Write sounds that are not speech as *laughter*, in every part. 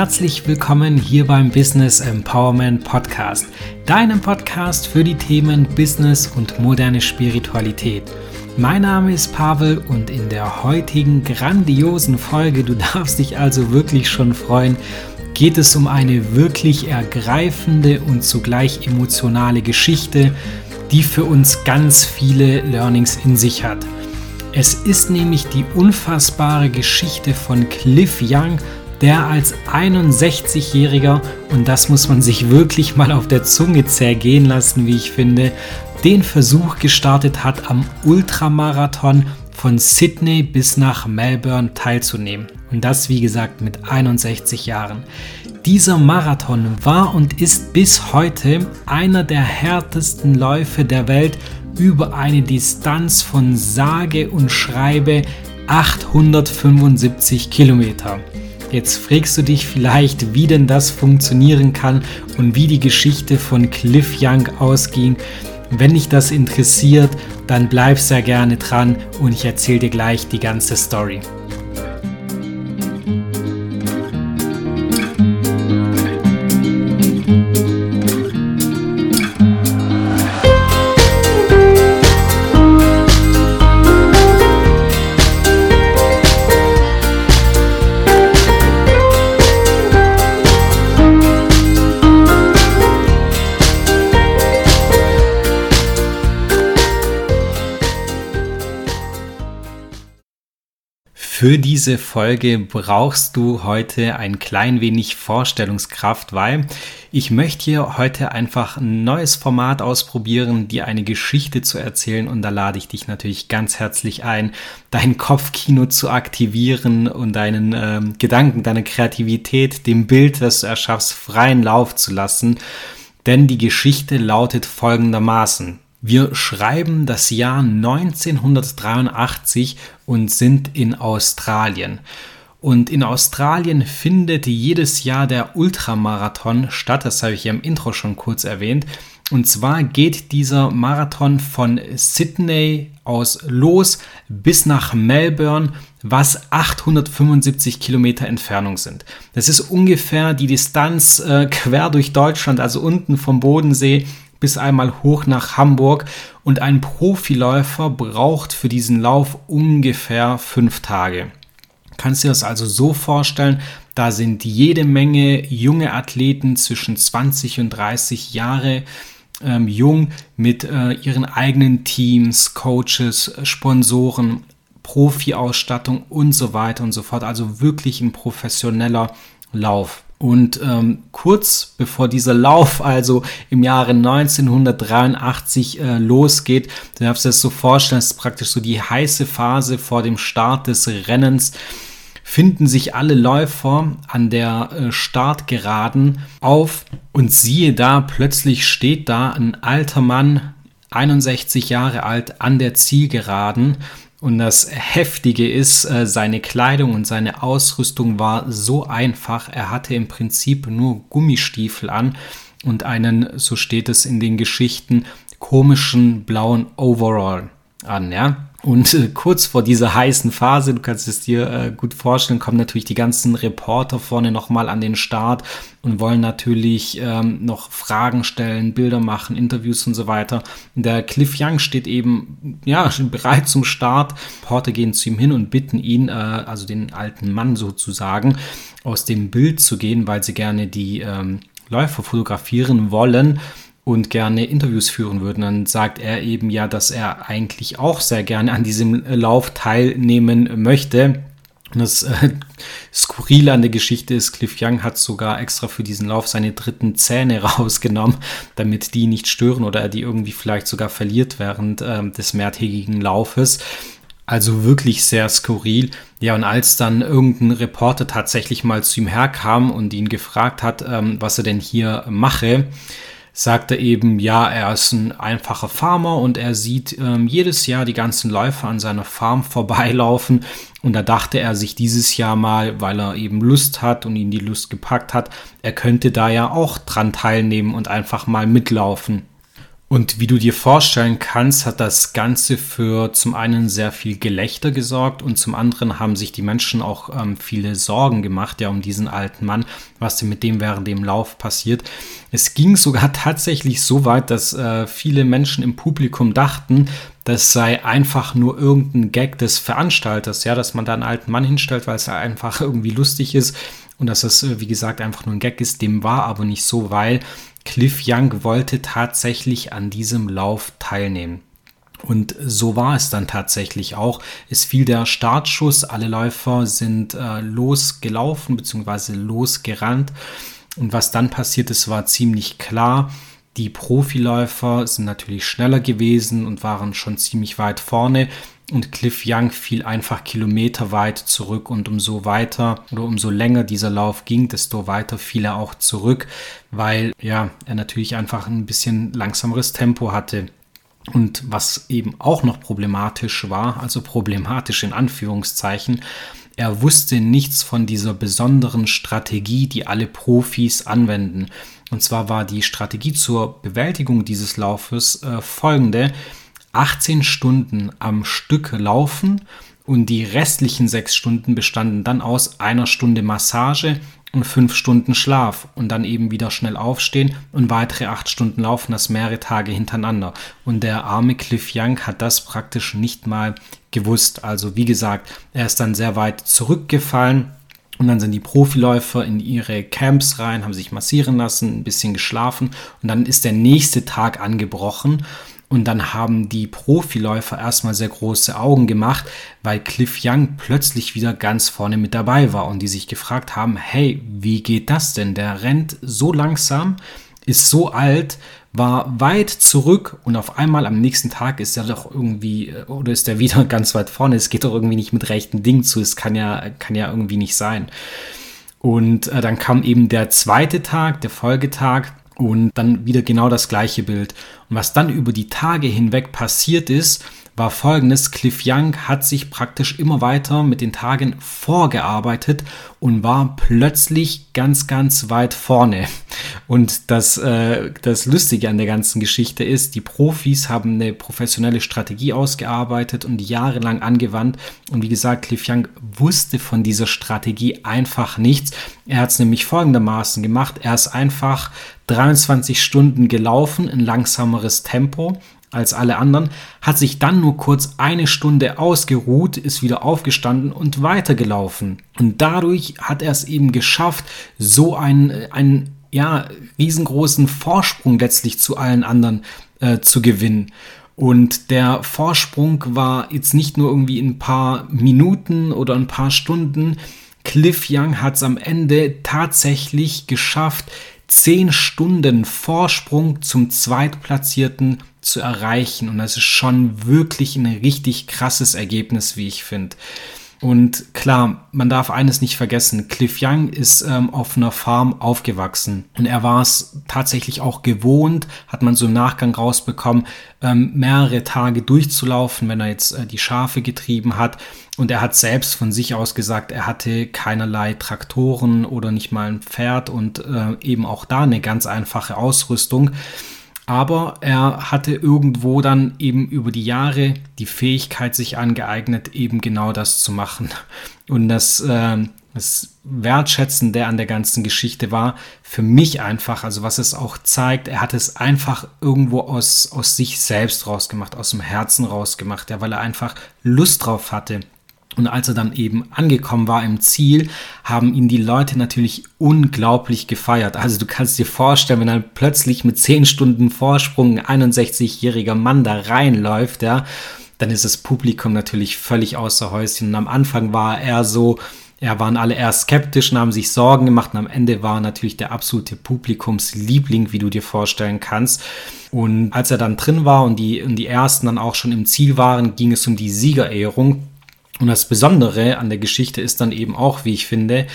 herzlich willkommen hier beim Business Empowerment Podcast, deinem Podcast für die Themen Business und moderne Spiritualität. Mein Name ist Pavel und in der heutigen grandiosen Folge, du *laughs* darfst dich also wirklich schon freuen, geht es um eine wirklich ergreifende und zugleich emotionale Geschichte, die für uns ganz viele Learnings in sich hat. Es ist nämlich die unfassbare Geschichte von Cliff Young, der als 61-Jähriger, und das muss man sich wirklich mal auf der Zunge zergehen lassen, wie ich finde, den Versuch gestartet hat, am Ultramarathon von Sydney bis nach Melbourne teilzunehmen. Und das, wie gesagt, mit 61 Jahren. Dieser Marathon war und ist bis heute einer der härtesten Läufe der Welt über eine Distanz von sage und schreibe 875 Kilometer. Jetzt fragst du dich vielleicht, wie denn das funktionieren kann und wie die Geschichte von Cliff Young ausging. Wenn dich das interessiert, dann bleib sehr gerne dran und ich erzähle dir gleich die ganze Story. Für diese Folge brauchst du heute ein klein wenig Vorstellungskraft, weil ich möchte hier heute einfach ein neues Format ausprobieren, dir eine Geschichte zu erzählen und da lade ich dich natürlich ganz herzlich ein, dein Kopfkino zu aktivieren und deinen äh, Gedanken, deine Kreativität, dem Bild, das du erschaffst, freien Lauf zu lassen. Denn die Geschichte lautet folgendermaßen. Wir schreiben das Jahr 1983 und sind in Australien. Und in Australien findet jedes Jahr der Ultramarathon statt, das habe ich ja im Intro schon kurz erwähnt. Und zwar geht dieser Marathon von Sydney aus los bis nach Melbourne, was 875 Kilometer Entfernung sind. Das ist ungefähr die Distanz äh, quer durch Deutschland, also unten vom Bodensee bis einmal hoch nach Hamburg und ein Profiläufer braucht für diesen Lauf ungefähr fünf Tage. Kannst du dir das also so vorstellen, da sind jede Menge junge Athleten zwischen 20 und 30 Jahre ähm, jung mit äh, ihren eigenen Teams, Coaches, Sponsoren, Profi-Ausstattung und so weiter und so fort. Also wirklich ein professioneller Lauf. Und ähm, kurz bevor dieser Lauf also im Jahre 1983 äh, losgeht, du darfst dir das so vorstellen, das ist praktisch so die heiße Phase vor dem Start des Rennens, finden sich alle Läufer an der äh, Startgeraden auf und siehe da, plötzlich steht da ein alter Mann, 61 Jahre alt, an der Zielgeraden und das Heftige ist, äh, seine Kleidung und seine Ausrüstung war so einfach. Er hatte im Prinzip nur Gummistiefel an und einen, so steht es in den Geschichten, komischen blauen Overall an, ja. Und äh, kurz vor dieser heißen Phase, du kannst es dir äh, gut vorstellen, kommen natürlich die ganzen Reporter vorne nochmal an den Start und wollen natürlich ähm, noch Fragen stellen, Bilder machen, Interviews und so weiter. Der Cliff Young steht eben ja bereit zum Start. Reporter gehen zu ihm hin und bitten ihn, äh, also den alten Mann sozusagen, aus dem Bild zu gehen, weil sie gerne die ähm, Läufer fotografieren wollen und gerne Interviews führen würden, dann sagt er eben ja, dass er eigentlich auch sehr gerne an diesem Lauf teilnehmen möchte. Und das äh, Skurrile an der Geschichte ist, Cliff Young hat sogar extra für diesen Lauf seine dritten Zähne *laughs* rausgenommen, damit die nicht stören oder er die irgendwie vielleicht sogar verliert während äh, des mehrtägigen Laufes. Also wirklich sehr skurril. Ja, und als dann irgendein Reporter tatsächlich mal zu ihm herkam und ihn gefragt hat, ähm, was er denn hier mache, sagt er eben, ja, er ist ein einfacher Farmer und er sieht ähm, jedes Jahr die ganzen Läufer an seiner Farm *laughs* vorbeilaufen. Und da dachte er sich dieses Jahr mal, weil er eben Lust hat und ihn die Lust gepackt hat, er könnte da ja auch dran teilnehmen und einfach mal mitlaufen. Und wie du dir vorstellen kannst, hat das Ganze für zum einen sehr viel Gelächter gesorgt und zum anderen haben sich die Menschen auch ähm, viele Sorgen gemacht, ja, um diesen alten Mann, was denn mit dem während dem Lauf passiert. Es ging sogar *laughs* tatsächlich so weit, dass äh, viele Menschen im Publikum dachten, das sei einfach nur irgendein Gag des Veranstalters, ja, dass man da einen alten Mann hinstellt, weil es einfach *laughs* irgendwie lustig ist und dass es, äh, wie gesagt, einfach nur ein Gag ist. Dem war aber nicht so, weil Cliff Young wollte tatsächlich an diesem Lauf teilnehmen. Und so war es dann tatsächlich auch. Es fiel der Startschuss, alle Läufer sind äh, losgelaufen bzw. losgerannt. Und was dann passiert ist, war ziemlich klar. Die Profiläufer sind natürlich schneller gewesen und waren schon ziemlich weit vorne und Cliff Young fiel einfach kilometerweit zurück und umso weiter oder umso länger dieser Lauf ging, desto weiter fiel er auch zurück, weil ja, er natürlich einfach ein bisschen langsameres Tempo hatte. Und was eben auch noch problematisch war, also problematisch in Anführungszeichen, er wusste nichts von dieser besonderen Strategie, die alle Profis anwenden. Und zwar war die Strategie zur Bewältigung dieses Laufes äh, folgende. 18 Stunden am Stück laufen und die restlichen sechs Stunden bestanden dann aus einer Stunde Massage und fünf Stunden Schlaf und dann eben wieder schnell aufstehen und weitere acht Stunden laufen, das mehrere Tage hintereinander. Und der arme Cliff Young hat das praktisch nicht mal gewusst. Also wie gesagt, er ist dann sehr weit zurückgefallen. Und dann sind die Profiläufer in ihre Camps rein, haben sich massieren lassen, ein bisschen geschlafen und dann ist der nächste Tag angebrochen und dann haben die Profiläufer erstmal sehr große Augen gemacht, weil Cliff Young plötzlich wieder ganz vorne mit dabei war und die sich gefragt haben, hey, wie geht das denn? Der rennt so langsam, ist so alt, war weit zurück und auf einmal am nächsten Tag ist er doch irgendwie oder ist er wieder *laughs* ganz weit vorne. Es geht doch irgendwie nicht mit rechten Dingen zu. Es kann ja, kann ja irgendwie nicht sein. Und äh, dann kam eben der zweite Tag, der Folgetag und dann wieder genau das gleiche Bild. Und was dann über die Tage hinweg passiert ist, war folgendes. Cliff Young hat sich praktisch immer weiter mit den Tagen vorgearbeitet und war plötzlich ganz, ganz weit vorne. Und das, äh, das Lustige an der ganzen Geschichte ist, die Profis haben eine professionelle Strategie ausgearbeitet und jahrelang angewandt. Und wie gesagt, Cliff Young wusste von dieser Strategie einfach nichts. Er hat es nämlich folgendermaßen gemacht. Er ist einfach 23 Stunden gelaufen in langsameres Tempo als alle anderen, hat sich dann nur kurz eine Stunde ausgeruht, ist wieder aufgestanden und weitergelaufen. Und dadurch hat er es eben geschafft, so einen, einen ja, riesengroßen Vorsprung letztlich zu allen anderen äh, zu gewinnen. Und der Vorsprung war jetzt nicht nur irgendwie ein paar Minuten oder ein paar Stunden. Cliff Young hat es am Ende tatsächlich geschafft, zehn Stunden Vorsprung zum Zweitplatzierten zu erreichen. Und das ist schon wirklich ein richtig krasses Ergebnis, wie ich finde. Und klar, man darf eines nicht vergessen, Cliff Young ist ähm, auf einer Farm aufgewachsen und er war es tatsächlich auch gewohnt, hat man so im Nachgang rausbekommen, ähm, mehrere Tage durchzulaufen, wenn er jetzt äh, die Schafe getrieben hat. Und er hat selbst von sich aus gesagt, er hatte keinerlei Traktoren oder nicht mal ein Pferd und äh, eben auch da eine ganz einfache Ausrüstung aber er hatte irgendwo dann eben über die Jahre die Fähigkeit sich angeeignet, eben genau das zu machen. Und das, äh, das Wertschätzende an der ganzen Geschichte war für mich einfach, also was es auch zeigt, er hat es einfach irgendwo aus, aus sich selbst rausgemacht, aus dem Herzen rausgemacht, ja, weil er einfach Lust drauf hatte. Und als er dann eben angekommen war im Ziel, haben ihn die Leute natürlich unglaublich gefeiert. Also du kannst dir vorstellen, wenn dann plötzlich mit 10 Stunden Vorsprung ein 61-jähriger Mann da reinläuft, ja, dann ist das Publikum natürlich völlig außer Häuschen. Und am Anfang war er so, ja, waren alle eher skeptisch und haben sich Sorgen gemacht. Und am Ende war natürlich der absolute Publikumsliebling, wie du dir vorstellen kannst. Und als er dann drin war und die, und die ersten dann auch schon im Ziel waren, ging es um die Siegerehrung. Und das Besondere an der Geschichte ist dann eben auch, wie ich finde,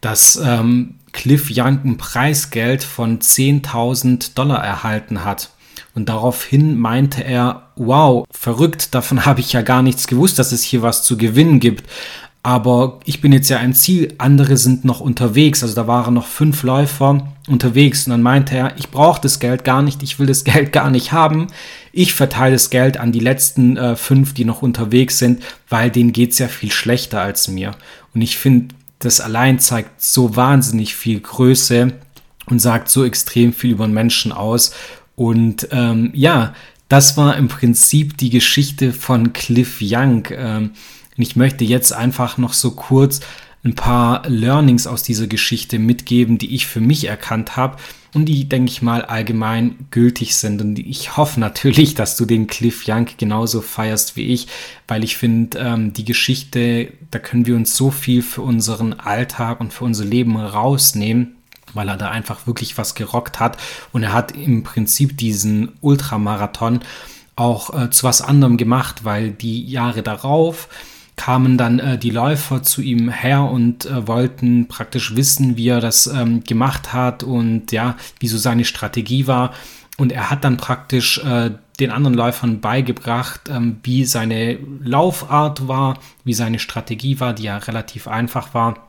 dass ähm, Cliff Young ein Preisgeld von 10.000 Dollar erhalten hat. Und daraufhin meinte er, wow, verrückt, davon *laughs* habe ich ja gar nichts gewusst, dass es hier was zu gewinnen gibt. Aber ich bin jetzt ja ein Ziel, andere sind noch unterwegs. Also da waren noch fünf Läufer unterwegs. Und dann meinte er, ich brauche das Geld gar nicht, ich will das Geld gar nicht haben. Ich verteile das Geld an die letzten äh, fünf, die noch unterwegs sind, weil denen geht es ja viel schlechter als mir. Und ich finde, das allein zeigt so wahnsinnig viel Größe und sagt so extrem viel über den Menschen aus. Und ähm, ja, das war im Prinzip die Geschichte von Cliff Young. Ähm, und ich möchte jetzt einfach noch so kurz ein paar Learnings aus dieser Geschichte mitgeben, die ich für mich erkannt habe und die, denke ich mal, allgemein gültig sind. Und ich hoffe natürlich, dass du den Cliff Young genauso feierst wie ich, weil ich finde, ähm, die Geschichte, da können wir uns so viel für unseren Alltag und für unser Leben rausnehmen weil er da einfach wirklich was gerockt hat und er hat im Prinzip diesen Ultramarathon auch äh, zu was anderem gemacht, weil die Jahre darauf kamen dann äh, die Läufer zu ihm her und äh, wollten praktisch wissen, wie er das ähm, gemacht hat und ja, wie so seine Strategie war. Und er hat dann praktisch äh, den anderen Läufern beigebracht, ähm, wie seine Laufart war, wie seine Strategie war, die ja relativ einfach war.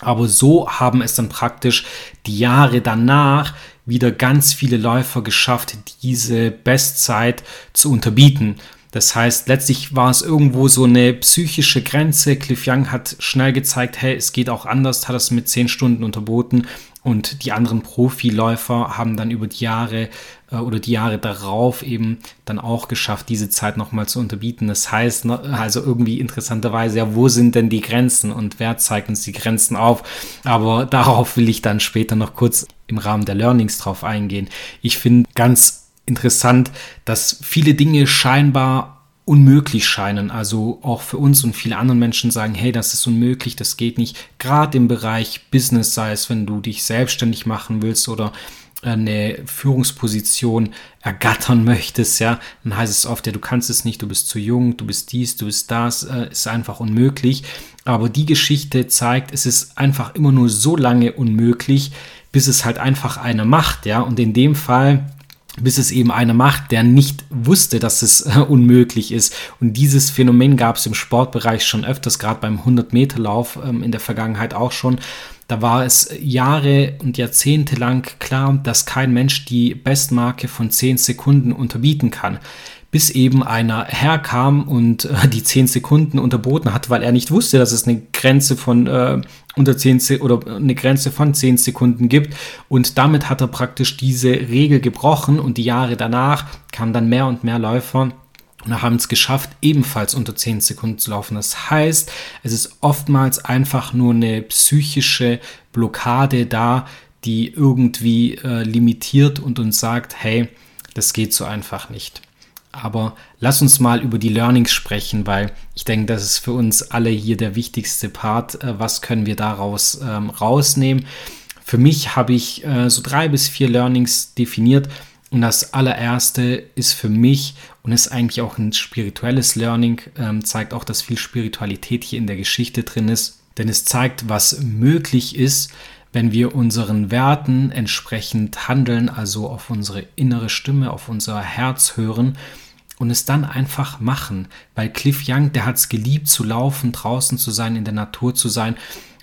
Aber so haben es dann praktisch die Jahre danach wieder ganz viele Läufer geschafft, diese Bestzeit zu unterbieten. Das heißt, letztlich war es irgendwo so eine psychische Grenze. Cliff Young hat schnell gezeigt, hey, es geht auch anders, hat es mit zehn Stunden unterboten. Und die anderen Profiläufer haben dann über die Jahre äh, oder die Jahre darauf eben dann auch geschafft, diese Zeit nochmal zu unterbieten. Das heißt, ne, also irgendwie interessanterweise, ja, wo sind denn die Grenzen und wer zeigt uns die Grenzen auf? Aber *laughs* darauf will ich dann später noch kurz im Rahmen der Learnings drauf eingehen. Ich finde ganz interessant, dass viele Dinge scheinbar unmöglich scheinen. Also auch für uns und viele andere Menschen sagen, hey, das ist unmöglich, das geht nicht. Gerade im Bereich Business, sei es, wenn du dich selbstständig machen willst oder eine Führungsposition ergattern möchtest, ja, dann heißt es oft, ja, du kannst es nicht, du bist zu jung, du bist dies, du bist das, äh, ist einfach unmöglich. Aber die Geschichte zeigt, es ist einfach immer nur so lange unmöglich, bis es halt einfach einer macht, ja. Und in dem Fall bis es eben einer macht, der nicht wusste, dass es äh, unmöglich ist. Und dieses Phänomen gab es im Sportbereich schon öfters, gerade beim 100-Meter-Lauf ähm, in der Vergangenheit auch schon. Da war es Jahre und Jahrzehnte lang klar, dass kein Mensch die Bestmarke von 10 Sekunden unterbieten kann bis eben einer herkam und äh, die 10 Sekunden unterboten hat, weil er nicht wusste, dass es eine Grenze von äh, unter 10 oder eine Grenze von 10 Sekunden gibt und damit hat er praktisch diese Regel gebrochen und die Jahre danach kamen dann mehr und mehr Läufer und haben es geschafft, ebenfalls unter 10 Sekunden zu laufen. Das heißt, es ist oftmals einfach nur eine psychische Blockade da, die irgendwie äh, limitiert und uns sagt, hey, das geht so einfach nicht. Aber lass uns mal über die Learnings sprechen, weil ich denke, das ist für uns alle hier der wichtigste Part. Äh, was können wir daraus ähm, rausnehmen? Für mich habe ich äh, so drei bis vier Learnings definiert. Und das allererste ist für mich und ist eigentlich auch ein spirituelles Learning, ähm, zeigt auch, dass viel Spiritualität hier in der Geschichte drin ist. Denn es zeigt, was möglich ist, wenn wir unseren Werten entsprechend handeln, also auf unsere innere Stimme, auf unser Herz hören und es dann einfach machen. Weil Cliff Young, der hat es geliebt zu laufen, draußen zu sein, in der Natur zu sein.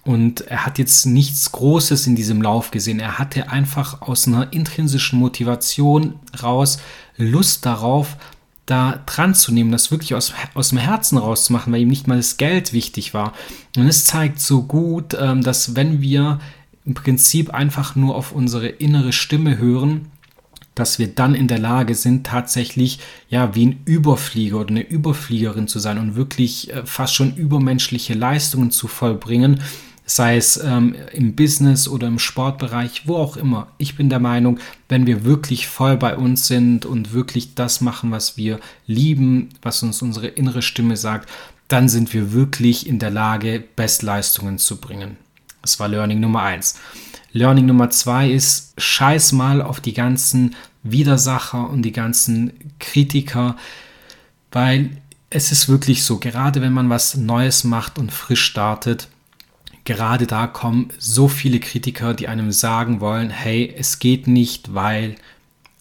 Und er hat jetzt nichts Großes in diesem Lauf gesehen. Er hatte einfach aus einer intrinsischen Motivation raus Lust darauf, da dran zu nehmen, das wirklich aus, aus dem Herzen rauszumachen, weil ihm nicht mal das Geld wichtig war. Und es zeigt so gut, ähm, dass wenn wir im Prinzip einfach nur auf unsere innere Stimme hören, dass wir dann in der Lage sind, tatsächlich ja wie ein Überflieger oder eine Überfliegerin zu sein und wirklich äh, fast schon übermenschliche Leistungen zu vollbringen, sei es ähm, im Business oder im Sportbereich, wo auch immer. Ich bin der Meinung, wenn wir wirklich voll bei uns sind und wirklich das machen, was wir lieben, was uns unsere innere Stimme sagt, dann sind wir wirklich in der Lage, Bestleistungen zu bringen. Das war Learning Nummer eins. Learning Nummer zwei ist, scheiß mal auf die ganzen Widersacher und die ganzen Kritiker, weil es ist wirklich so, gerade wenn man was Neues macht und frisch startet, gerade da kommen so viele Kritiker, die einem sagen wollen, hey, es geht nicht, weil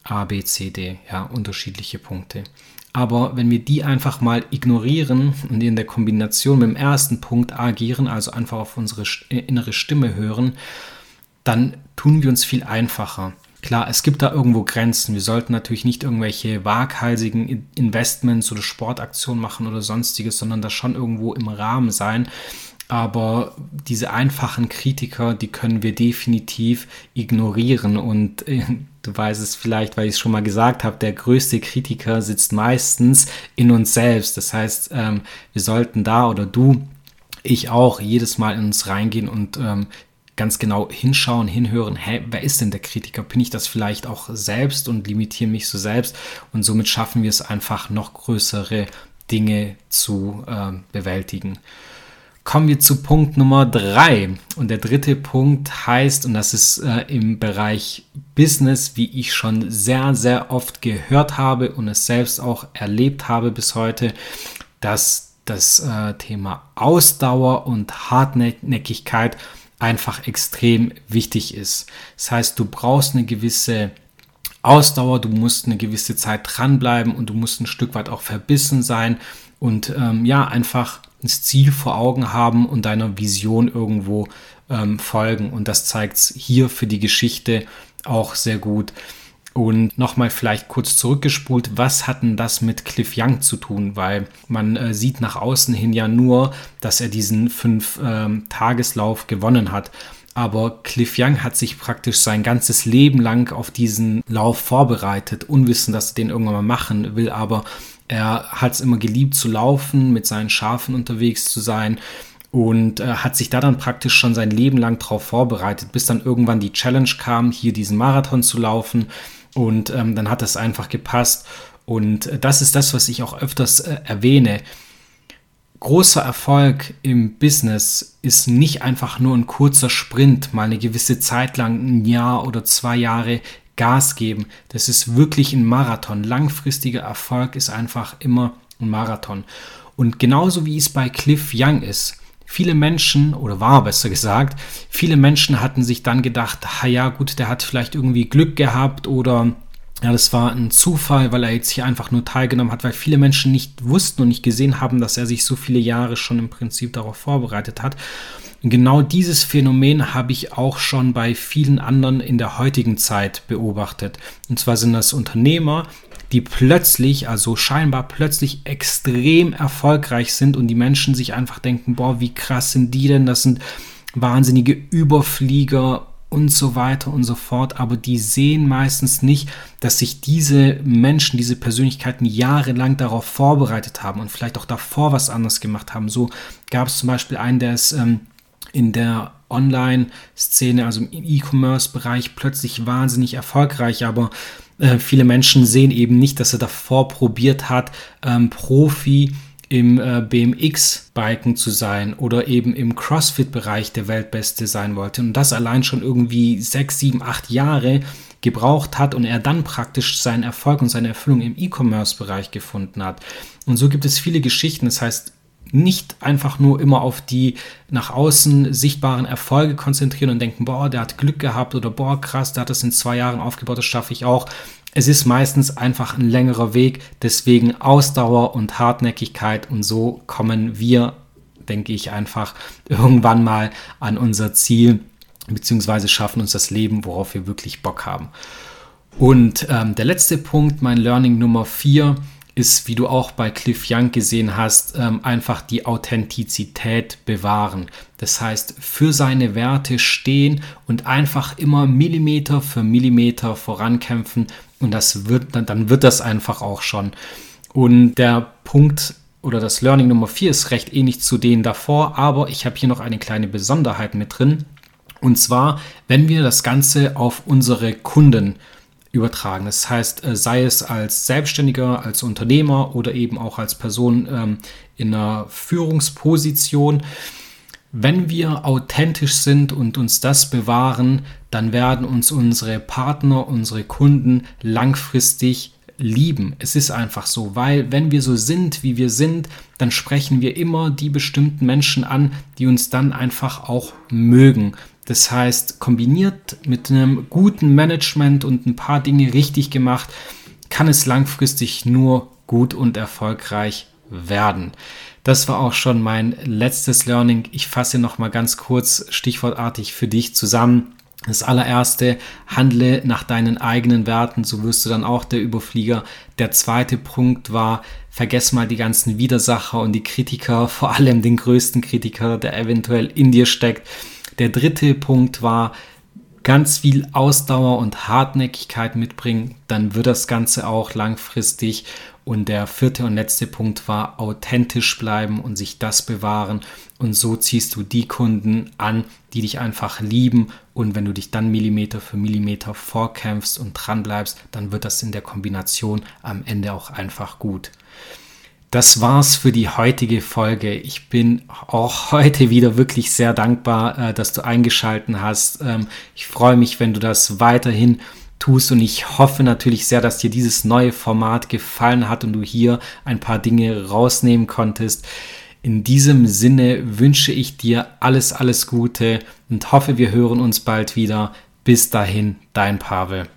A, B, C, D, ja, unterschiedliche Punkte. Aber wenn wir die einfach mal ignorieren und in der Kombination mit dem ersten Punkt agieren, also einfach auf unsere äh, innere Stimme hören, dann tun wir uns viel einfacher. Klar, es gibt da irgendwo Grenzen. Wir sollten natürlich nicht irgendwelche waghalsigen Investments oder Sportaktionen machen oder sonstiges, sondern das schon irgendwo im Rahmen sein. Aber diese einfachen Kritiker, die können wir definitiv ignorieren. Und äh, du weißt es vielleicht, weil ich es schon mal gesagt habe, der größte Kritiker sitzt meistens in uns selbst. Das heißt, ähm, wir sollten da oder du, ich auch, jedes Mal in uns reingehen und ähm, ganz genau hinschauen, hinhören, hä, wer ist denn der Kritiker? Bin ich das vielleicht auch selbst und limitiere mich so selbst? Und somit schaffen wir es einfach, noch größere Dinge zu äh, bewältigen. Kommen wir zu Punkt Nummer drei. Und der dritte Punkt heißt, und das ist äh, im Bereich Business, wie ich schon sehr, sehr oft gehört habe und es selbst auch erlebt habe bis heute, dass das äh, Thema Ausdauer und Hartnäckigkeit einfach extrem wichtig ist. Das heißt, du brauchst eine gewisse Ausdauer, du musst eine gewisse Zeit dranbleiben und du musst ein Stück weit auch verbissen sein und ähm, ja, einfach das Ziel vor Augen haben und deiner Vision irgendwo ähm, folgen. Und das zeigt es hier für die Geschichte auch sehr gut. Und nochmal vielleicht kurz zurückgespult, was hat denn das mit Cliff Young zu tun? Weil man äh, sieht nach außen hin ja nur, dass er diesen Fünf-Tageslauf ähm, gewonnen hat. Aber Cliff Young hat sich praktisch sein ganzes Leben lang auf diesen Lauf vorbereitet, unwissend, dass er den irgendwann mal machen will. Aber er hat es immer geliebt zu laufen, mit seinen Schafen unterwegs zu sein und äh, hat sich da dann praktisch schon sein Leben lang darauf vorbereitet, bis dann irgendwann die Challenge kam, hier diesen Marathon zu laufen. Und ähm, dann hat das einfach gepasst. Und äh, das ist das, was ich auch öfters äh, erwähne. Großer Erfolg im Business ist nicht einfach nur ein kurzer Sprint, mal eine gewisse Zeit lang, ein Jahr oder zwei Jahre Gas geben. Das ist wirklich ein Marathon. Langfristiger Erfolg ist einfach immer ein Marathon. Und genauso wie es bei Cliff Young ist, viele Menschen, oder war besser gesagt, viele Menschen hatten sich dann gedacht, ha ja gut, der hat vielleicht irgendwie Glück gehabt oder ja, das war ein Zufall, weil er jetzt hier einfach nur teilgenommen hat, weil viele Menschen nicht wussten und nicht gesehen haben, dass er sich so viele Jahre schon im Prinzip darauf vorbereitet hat. Genau dieses Phänomen habe ich auch schon bei vielen anderen in der heutigen Zeit beobachtet. Und zwar sind das Unternehmer, die plötzlich, also scheinbar plötzlich extrem erfolgreich sind und die Menschen sich einfach denken, boah, wie krass sind die denn? Das sind wahnsinnige Überflieger und so weiter und so fort. Aber die sehen meistens nicht, dass sich diese Menschen, diese Persönlichkeiten jahrelang darauf vorbereitet haben und vielleicht auch davor was anderes gemacht haben. So gab es zum Beispiel einen, der ist ähm, in der Online-Szene, also im E-Commerce-Bereich, plötzlich wahnsinnig erfolgreich, aber äh, viele Menschen sehen eben nicht, dass er davor probiert hat, ähm, Profi im äh, BMX-Biken zu sein oder eben im CrossFit-Bereich der Weltbeste sein wollte und das allein schon irgendwie sechs, sieben, acht Jahre gebraucht hat und er dann praktisch seinen Erfolg und seine Erfüllung im E-Commerce-Bereich gefunden hat. Und so gibt es viele Geschichten. Das heißt, nicht einfach nur immer auf die nach außen sichtbaren Erfolge konzentrieren und denken, boah, der hat Glück gehabt oder boah, krass, der hat das in zwei Jahren aufgebaut, das schaffe ich auch, es ist meistens einfach ein längerer Weg, deswegen Ausdauer und Hartnäckigkeit. Und so kommen wir, denke ich, einfach irgendwann mal an unser Ziel, beziehungsweise schaffen uns das Leben, worauf wir wirklich Bock haben. Und ähm, der letzte Punkt, mein Learning Nummer 4, ist, wie du auch bei Cliff Young gesehen hast, ähm, einfach die Authentizität bewahren. Das heißt, für seine Werte stehen und einfach immer Millimeter für Millimeter vorankämpfen und das wird, dann wird das einfach auch schon. Und der Punkt oder das Learning Nummer 4 ist recht ähnlich zu denen davor, aber ich habe hier noch eine kleine Besonderheit mit drin. Und zwar, wenn wir das Ganze auf unsere Kunden übertragen. Das heißt, äh, sei es als Selbstständiger, als Unternehmer oder eben auch als Person ähm, in einer Führungsposition. Wenn wir authentisch sind und uns das bewahren, dann werden uns unsere Partner, unsere Kunden langfristig lieben. Es ist einfach so, weil wenn wir so sind, wie wir sind, dann sprechen wir immer die bestimmten Menschen an, die uns dann einfach auch mögen. Das heißt, kombiniert mit einem guten Management und ein paar Dinge richtig gemacht, kann es langfristig nur gut und erfolgreich werden. Das war auch schon mein letztes Learning. Ich fasse noch mal ganz kurz stichwortartig für dich zusammen. Das allererste, handle nach deinen eigenen Werten, so wirst du dann auch der Überflieger. Der zweite Punkt war, vergess mal die ganzen Widersacher und die Kritiker, vor allem den größten Kritiker, der eventuell in dir steckt. Der dritte Punkt war, ganz viel Ausdauer und Hartnäckigkeit mitbringen, dann wird das Ganze auch langfristig und der vierte und letzte Punkt war authentisch bleiben und sich das bewahren. Und so ziehst du die Kunden an, die dich einfach lieben. Und wenn du dich dann Millimeter für Millimeter vorkämpfst und dran bleibst, dann wird das in der Kombination am Ende auch einfach gut. Das war's für die heutige Folge. Ich bin auch *laughs* heute wieder wirklich sehr dankbar, äh, dass du eingeschalten hast. Ähm, ich freue mich, wenn du das weiterhin tust. Und ich hoffe natürlich sehr, dass dir dieses neue Format gefallen hat und du hier ein paar Dinge rausnehmen konntest. In diesem Sinne wünsche ich dir alles, alles Gute und hoffe, wir hören uns bald wieder. Bis dahin, dein Pavel.